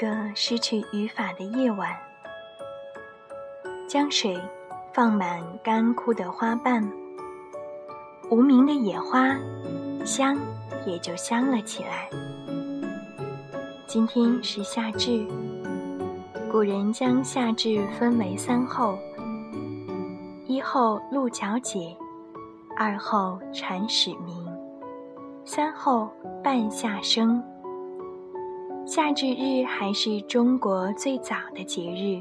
个失去语法的夜晚，江水放满干枯的花瓣，无名的野花香也就香了起来。今天是夏至，古人将夏至分为三候：一候鹿角解，二候蝉始鸣，三候半夏生。夏至日还是中国最早的节日。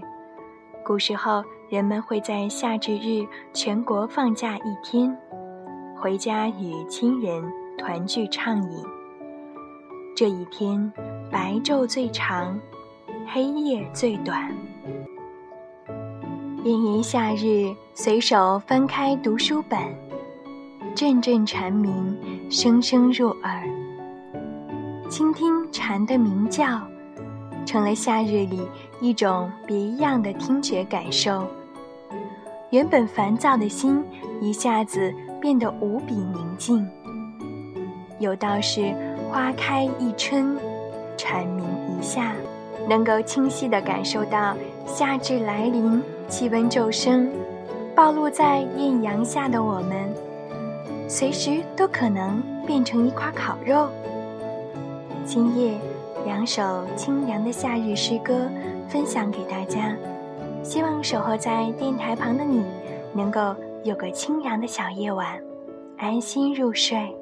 古时候，人们会在夏至日全国放假一天，回家与亲人团聚畅饮。这一天，白昼最长，黑夜最短。炎炎夏日，随手翻开读书本，阵阵蝉鸣声声入耳。倾听蝉的鸣叫，成了夏日里一种别样的听觉感受。原本烦躁的心一下子变得无比宁静。有道是“花开一春，蝉鸣一夏”，能够清晰地感受到夏至来临，气温骤升，暴露在艳阳下的我们，随时都可能变成一块烤肉。今夜，两首清凉的夏日诗歌分享给大家，希望守候在电台旁的你，能够有个清凉的小夜晚，安心入睡。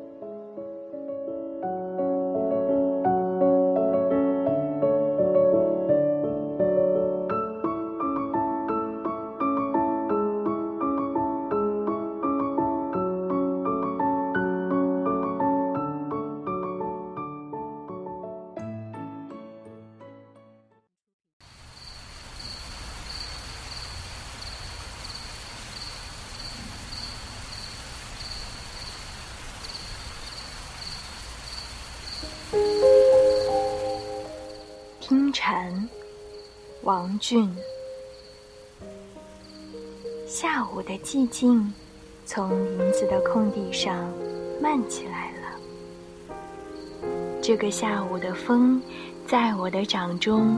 听蝉，王俊。下午的寂静，从林子的空地上漫起来了。这个下午的风，在我的掌中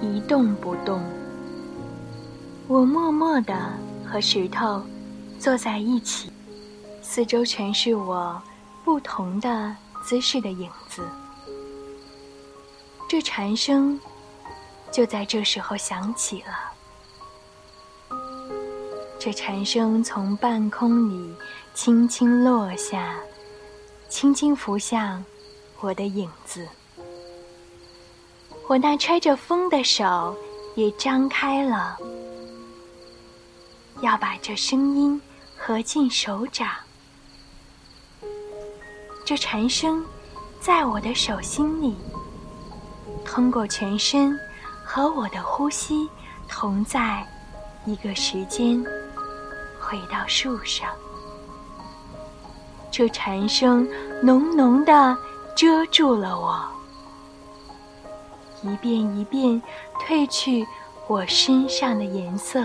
一动不动。我默默地和石头坐在一起，四周全是我不同的姿势的影这蝉声就在这时候响起了。这蝉声从半空里轻轻落下，轻轻拂向我的影子。我那吹着风的手也张开了，要把这声音合进手掌。这蝉声在我的手心里。通过全身，和我的呼吸同在一个时间，回到树上。这蝉声浓浓的遮住了我，一遍一遍褪去我身上的颜色，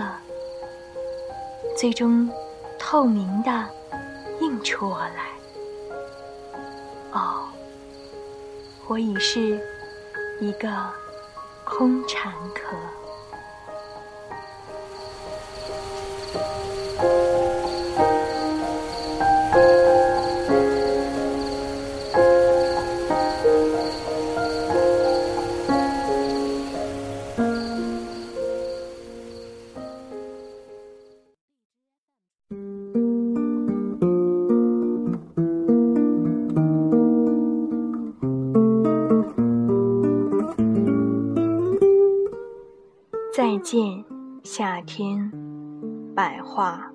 最终透明的映出我来。哦，我已是。一个空蝉壳。见，夏天，百花。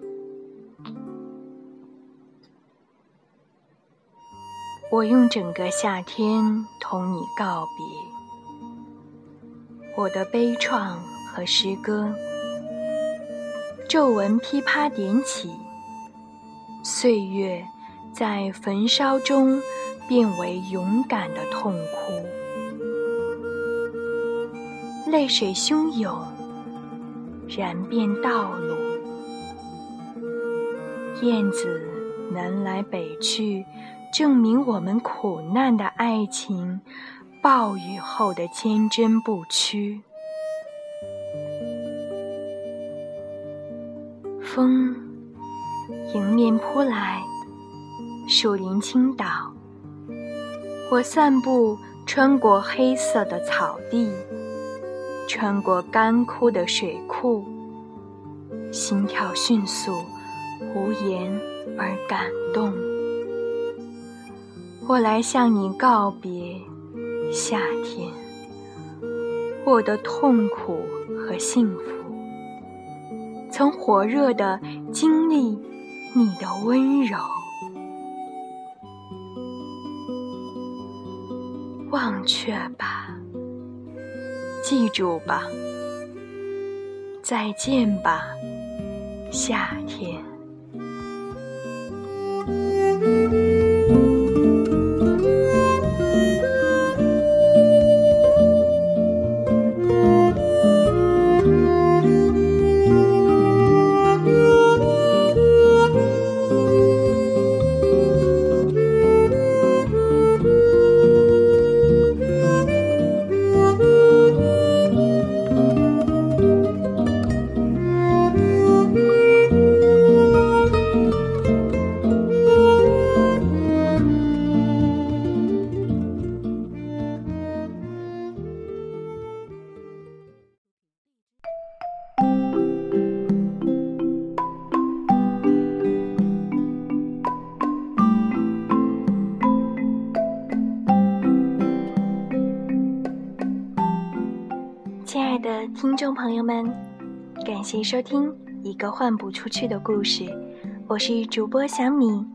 我用整个夏天同你告别，我的悲怆和诗歌。皱纹噼啪点起，岁月在焚烧中变为勇敢的痛哭，泪水汹涌，燃遍道路。燕子南来北去，证明我们苦难的爱情，暴雨后的坚贞不屈。风迎面扑来，树林倾倒。我散步，穿过黑色的草地，穿过干枯的水库，心跳迅速，无言而感动。我来向你告别，夏天，我的痛苦和幸福。曾火热的经历你的温柔，忘却吧，记住吧，再见吧，夏天。听众朋友们，感谢收听《一个换不出去的故事》，我是主播小米，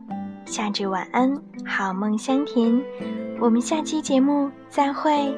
夏至晚安，好梦香甜，我们下期节目再会。